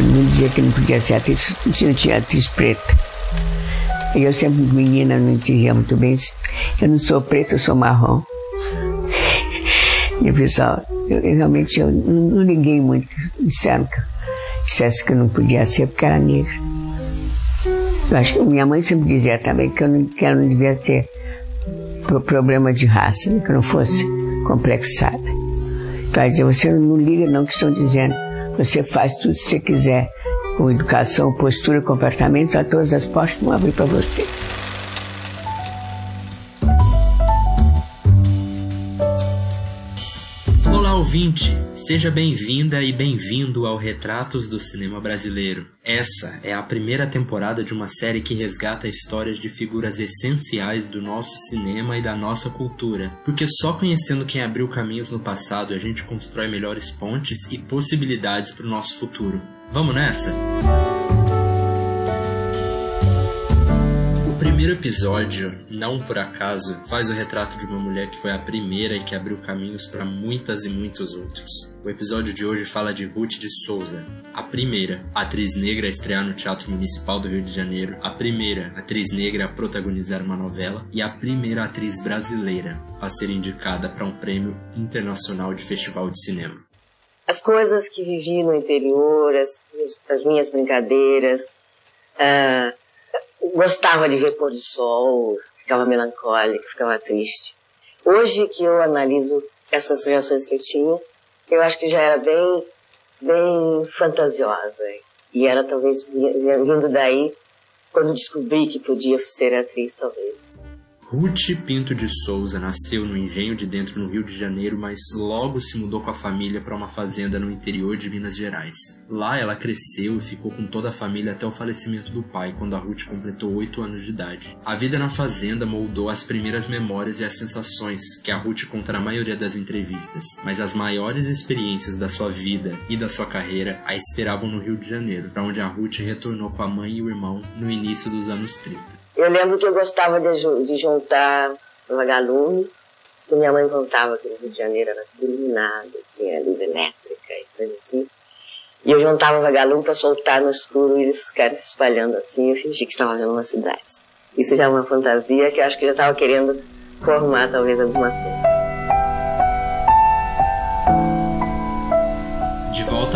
Todo mundo dizia que não podia ser atriz, não tinha atriz preta. E eu sempre, menina, não entendia muito bem. Eu não sou preta, eu sou marrom. E o pessoal, eu, eu realmente eu não, não liguei muito. Disseram que, dissesse que eu não podia ser porque era negra. Eu acho que minha mãe sempre dizia também que eu não, que não devia ter problema de raça, né, que eu não fosse complexada. Então, ela dizia, você não liga não que estão dizendo. Você faz tudo se você quiser, com educação, postura, comportamento, a todas as portas vão abrir para você. ouvinte, seja bem-vinda e bem-vindo ao Retratos do Cinema Brasileiro. Essa é a primeira temporada de uma série que resgata histórias de figuras essenciais do nosso cinema e da nossa cultura, porque só conhecendo quem abriu caminhos no passado a gente constrói melhores pontes e possibilidades para o nosso futuro. Vamos nessa? Primeiro episódio, não por acaso, faz o retrato de uma mulher que foi a primeira e que abriu caminhos para muitas e muitos outros. O episódio de hoje fala de Ruth de Souza, a primeira atriz negra a estrear no Teatro Municipal do Rio de Janeiro, a primeira atriz negra a protagonizar uma novela e a primeira atriz brasileira a ser indicada para um prêmio internacional de festival de cinema. As coisas que vivi no interior, as, as minhas brincadeiras, uh, gostava de ver pôr do sol, ficava melancólica, ficava triste. Hoje que eu analiso essas reações que eu tinha, eu acho que já era bem, bem fantasiosa. E era talvez vindo daí quando descobri que podia ser atriz, talvez. Ruth Pinto de Souza nasceu no Engenho de Dentro, no Rio de Janeiro, mas logo se mudou com a família para uma fazenda no interior de Minas Gerais. Lá ela cresceu e ficou com toda a família até o falecimento do pai, quando a Ruth completou 8 anos de idade. A vida na fazenda moldou as primeiras memórias e as sensações que a Ruth conta na maioria das entrevistas, mas as maiores experiências da sua vida e da sua carreira a esperavam no Rio de Janeiro, para onde a Ruth retornou com a mãe e o irmão no início dos anos 30. Eu lembro que eu gostava de, de juntar vagalume, que minha mãe contava que no Rio de Janeiro era tudo iluminado, tinha luz elétrica e coisa assim. E eu juntava vagalume para soltar no escuro e eles ficarem se espalhando assim, eu fingi que estava vendo uma cidade. Isso já é uma fantasia que eu acho que eu já estava querendo formar talvez alguma coisa.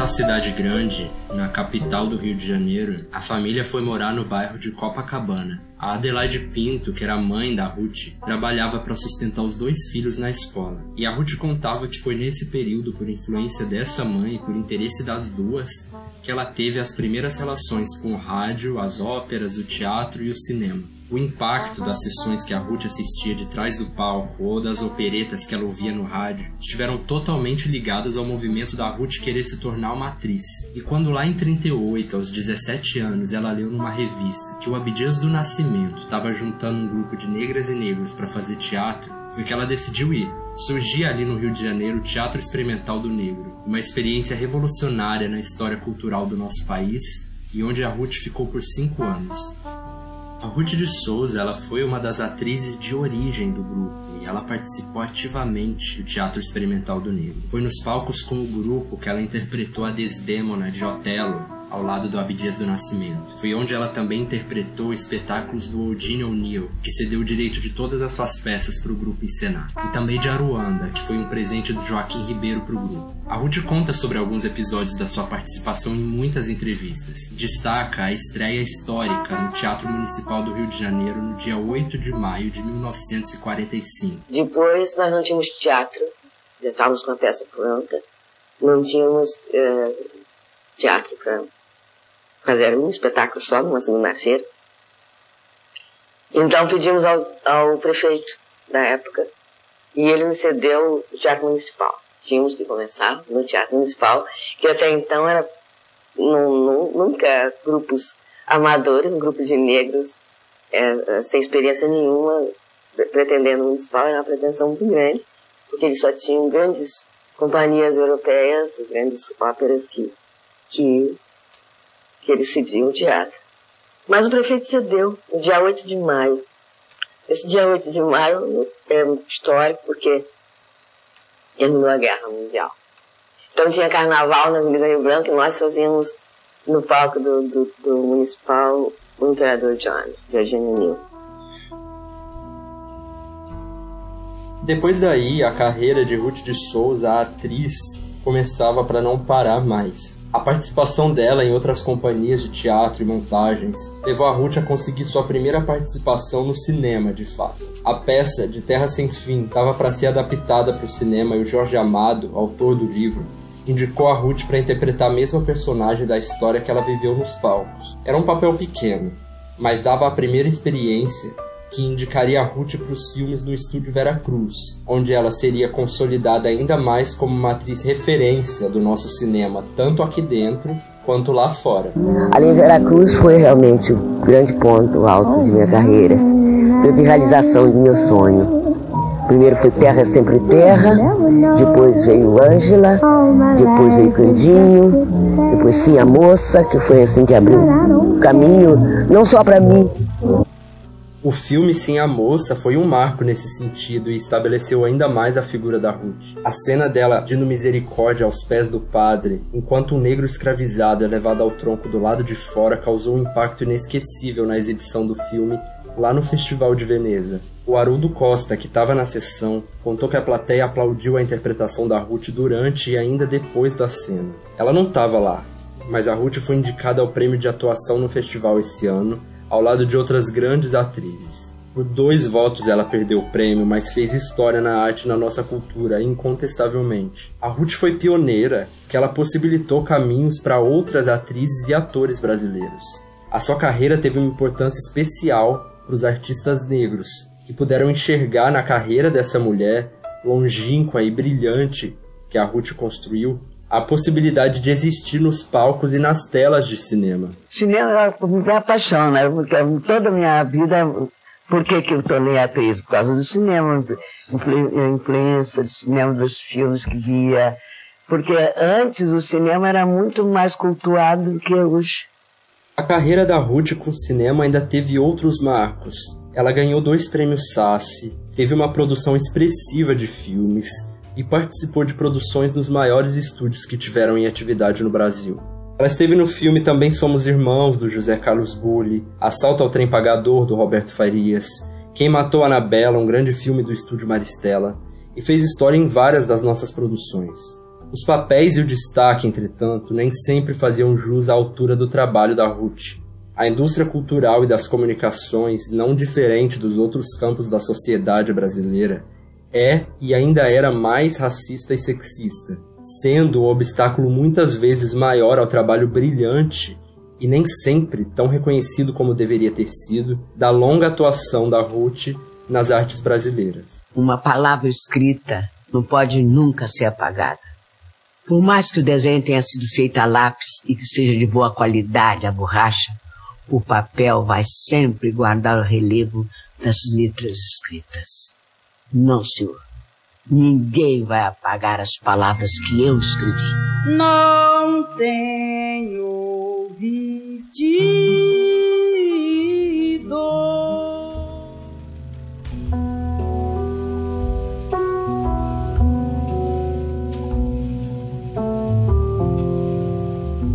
À cidade grande, na capital do Rio de Janeiro, a família foi morar no bairro de Copacabana. A Adelaide Pinto, que era mãe da Ruth, trabalhava para sustentar os dois filhos na escola. E a Ruth contava que foi nesse período, por influência dessa mãe e por interesse das duas, que ela teve as primeiras relações com o rádio, as óperas, o teatro e o cinema. O impacto das sessões que a Ruth assistia de trás do palco ou das operetas que ela ouvia no rádio estiveram totalmente ligadas ao movimento da Ruth querer se tornar uma atriz. E quando lá em 38, aos 17 anos, ela leu numa revista que o Abdias do Nascimento estava juntando um grupo de negras e negros para fazer teatro, foi que ela decidiu ir. Surgia ali no Rio de Janeiro o Teatro Experimental do Negro, uma experiência revolucionária na história cultural do nosso país e onde a Ruth ficou por cinco anos. A Ruth de Souza ela foi uma das atrizes de origem do grupo e ela participou ativamente do Teatro Experimental do Negro. Foi nos palcos com o grupo que ela interpretou a Desdémona de Otelo, ao lado do Abdias do Nascimento. Foi onde ela também interpretou espetáculos do Eugene O'Neill, que cedeu o direito de todas as suas peças para o grupo encenar. E também de Aruanda, que foi um presente do Joaquim Ribeiro para o grupo. A Ruth conta sobre alguns episódios da sua participação em muitas entrevistas. Destaca a estreia histórica no Teatro Municipal do Rio de Janeiro no dia 8 de maio de 1945. Depois nós não tínhamos teatro, já estávamos com a peça pronta, não tínhamos uh, teatro para fazer um espetáculo só numa segunda-feira. Então pedimos ao, ao prefeito da época e ele me cedeu o Teatro Municipal. Tínhamos que começar no Teatro Municipal, que até então era nunca grupos amadores, um grupo de negros é, sem experiência nenhuma, pretendendo o municipal, era uma pretensão muito grande, porque eles só tinham grandes companhias europeias, grandes óperas que, que que ele cedia o teatro. Mas o prefeito cedeu no dia 8 de maio. Esse dia 8 de maio é histórico porque terminou a Guerra Mundial. Então tinha carnaval na Avenida Rio Branco e nós fazíamos no palco do, do, do Municipal o Imperador Jones, de Eugênio Nil. Depois daí, a carreira de Ruth de Souza, a atriz, começava para não parar mais. A participação dela em outras companhias de teatro e montagens levou a Ruth a conseguir sua primeira participação no cinema, de fato. A peça de Terra Sem Fim estava para ser adaptada para o cinema e o Jorge Amado, autor do livro, indicou a Ruth para interpretar a mesma personagem da história que ela viveu nos palcos. Era um papel pequeno, mas dava a primeira experiência que indicaria a Ruth para os filmes no estúdio Vera Cruz, onde ela seria consolidada ainda mais como uma atriz referência do nosso cinema, tanto aqui dentro quanto lá fora. Ali em Vera Cruz foi realmente o grande ponto alto de minha carreira, de realização de meu sonho. Primeiro foi Terra é Sempre Terra, depois veio Ângela, depois veio Candinho, depois Sim a Moça, que foi assim que abriu o caminho, não só para mim, o filme Sim a Moça foi um marco nesse sentido e estabeleceu ainda mais a figura da Ruth. A cena dela pedindo misericórdia aos pés do padre, enquanto um negro escravizado é levado ao tronco do lado de fora, causou um impacto inesquecível na exibição do filme lá no Festival de Veneza. O Haroldo Costa, que estava na sessão, contou que a plateia aplaudiu a interpretação da Ruth durante e ainda depois da cena. Ela não estava lá, mas a Ruth foi indicada ao prêmio de atuação no festival esse ano ao lado de outras grandes atrizes. Por dois votos ela perdeu o prêmio, mas fez história na arte e na nossa cultura, incontestavelmente. A Ruth foi pioneira, que ela possibilitou caminhos para outras atrizes e atores brasileiros. A sua carreira teve uma importância especial para os artistas negros, que puderam enxergar na carreira dessa mulher longínqua e brilhante que a Ruth construiu a possibilidade de existir nos palcos e nas telas de cinema. Cinema é minha paixão, né? Porque toda a minha vida, por que, que eu tornei atriz? Por causa do cinema, a influência do cinema, dos filmes que via. Porque antes o cinema era muito mais cultuado do que hoje. A carreira da Ruth com o cinema ainda teve outros marcos. Ela ganhou dois prêmios Sassi, teve uma produção expressiva de filmes, e participou de produções nos maiores estúdios que tiveram em atividade no Brasil. Ela esteve no filme Também Somos Irmãos, do José Carlos Bulli, Assalto ao Trem Pagador, do Roberto Farias, Quem Matou Anabela, um grande filme do estúdio Maristela, e fez história em várias das nossas produções. Os papéis e o destaque, entretanto, nem sempre faziam jus à altura do trabalho da Ruth. A indústria cultural e das comunicações, não diferente dos outros campos da sociedade brasileira, é e ainda era mais racista e sexista, sendo um obstáculo muitas vezes maior ao trabalho brilhante e nem sempre tão reconhecido como deveria ter sido da longa atuação da Ruth nas artes brasileiras. Uma palavra escrita não pode nunca ser apagada. Por mais que o desenho tenha sido feito a lápis e que seja de boa qualidade a borracha, o papel vai sempre guardar o relevo das letras escritas. Não, senhor. Ninguém vai apagar as palavras que eu escrevi. Não tenho vestido.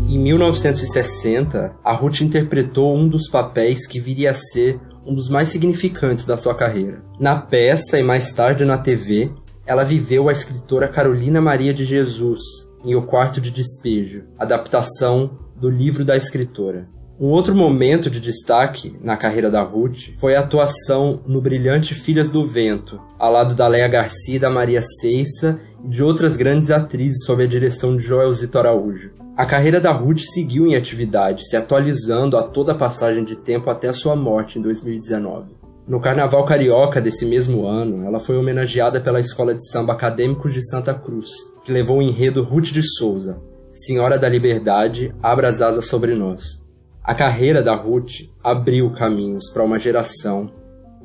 Em 1960, a Ruth interpretou um dos papéis que viria a ser um dos mais significantes da sua carreira. Na peça e mais tarde na TV, ela viveu a escritora Carolina Maria de Jesus em O Quarto de Despejo, adaptação do livro da escritora. Um outro momento de destaque na carreira da Ruth foi a atuação no brilhante Filhas do Vento, ao lado da Leia Garcia da Maria Ceissa e de outras grandes atrizes sob a direção de Joelzito Araújo. A carreira da Ruth seguiu em atividade, se atualizando a toda a passagem de tempo até sua morte em 2019. No Carnaval Carioca desse mesmo ano, ela foi homenageada pela Escola de Samba Acadêmicos de Santa Cruz, que levou o enredo Ruth de Souza, Senhora da Liberdade, abra as asas sobre nós. A carreira da Ruth abriu caminhos para uma geração,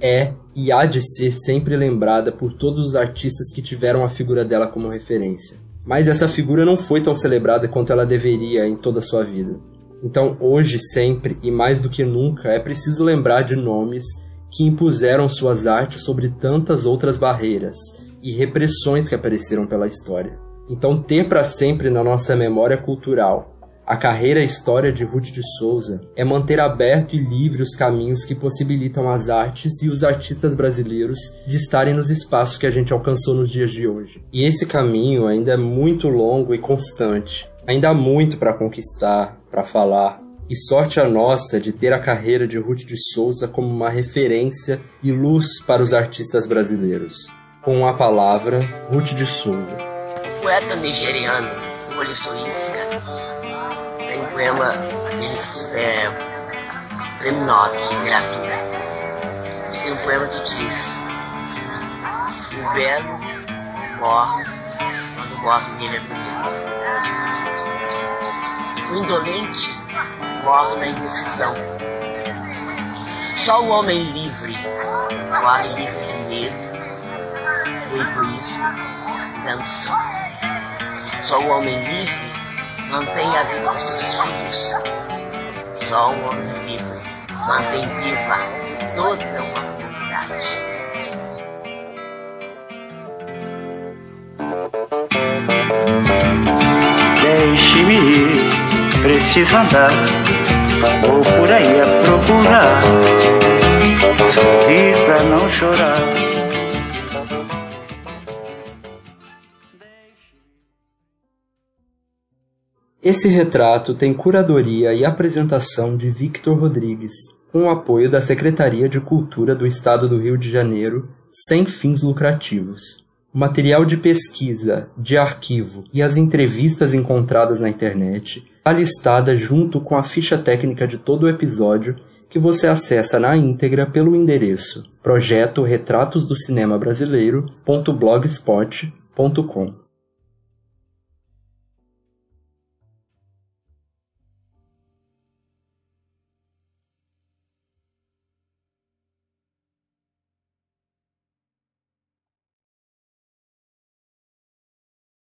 é e há de ser sempre lembrada por todos os artistas que tiveram a figura dela como referência. Mas essa figura não foi tão celebrada quanto ela deveria em toda a sua vida. Então, hoje, sempre e mais do que nunca, é preciso lembrar de nomes que impuseram suas artes sobre tantas outras barreiras e repressões que apareceram pela história. Então, ter para sempre na nossa memória cultural A carreira e história de Ruth de Souza é manter aberto e livre os caminhos que possibilitam as artes e os artistas brasileiros de estarem nos espaços que a gente alcançou nos dias de hoje. E esse caminho ainda é muito longo e constante. Ainda há muito para conquistar, para falar. E sorte a nossa de ter a carreira de Ruth de Souza como uma referência e luz para os artistas brasileiros. Com a palavra, Ruth de Souza. Poeta nigeriano, Olissoísca poema é, prêmio Nobel de literatura. Tem um poema que diz: O belo morre quando morre ele é bonito. O indolente morre na indecisão. Só o homem livre morre livre de medo, do egoísmo e da ambição. Só o homem livre mantém a vida de seus filhos. Só o homem livre mantém viva toda uma comunidade. Deixe-me ir, preciso andar, vou por aí a procurar, sorrir pra não chorar. Esse retrato tem curadoria e apresentação de Victor Rodrigues, com o apoio da Secretaria de Cultura do Estado do Rio de Janeiro, sem fins lucrativos. O material de pesquisa, de arquivo e as entrevistas encontradas na internet está listada junto com a ficha técnica de todo o episódio que você acessa na íntegra pelo endereço projeto retratos do cinema brasileiro.blogspot.com.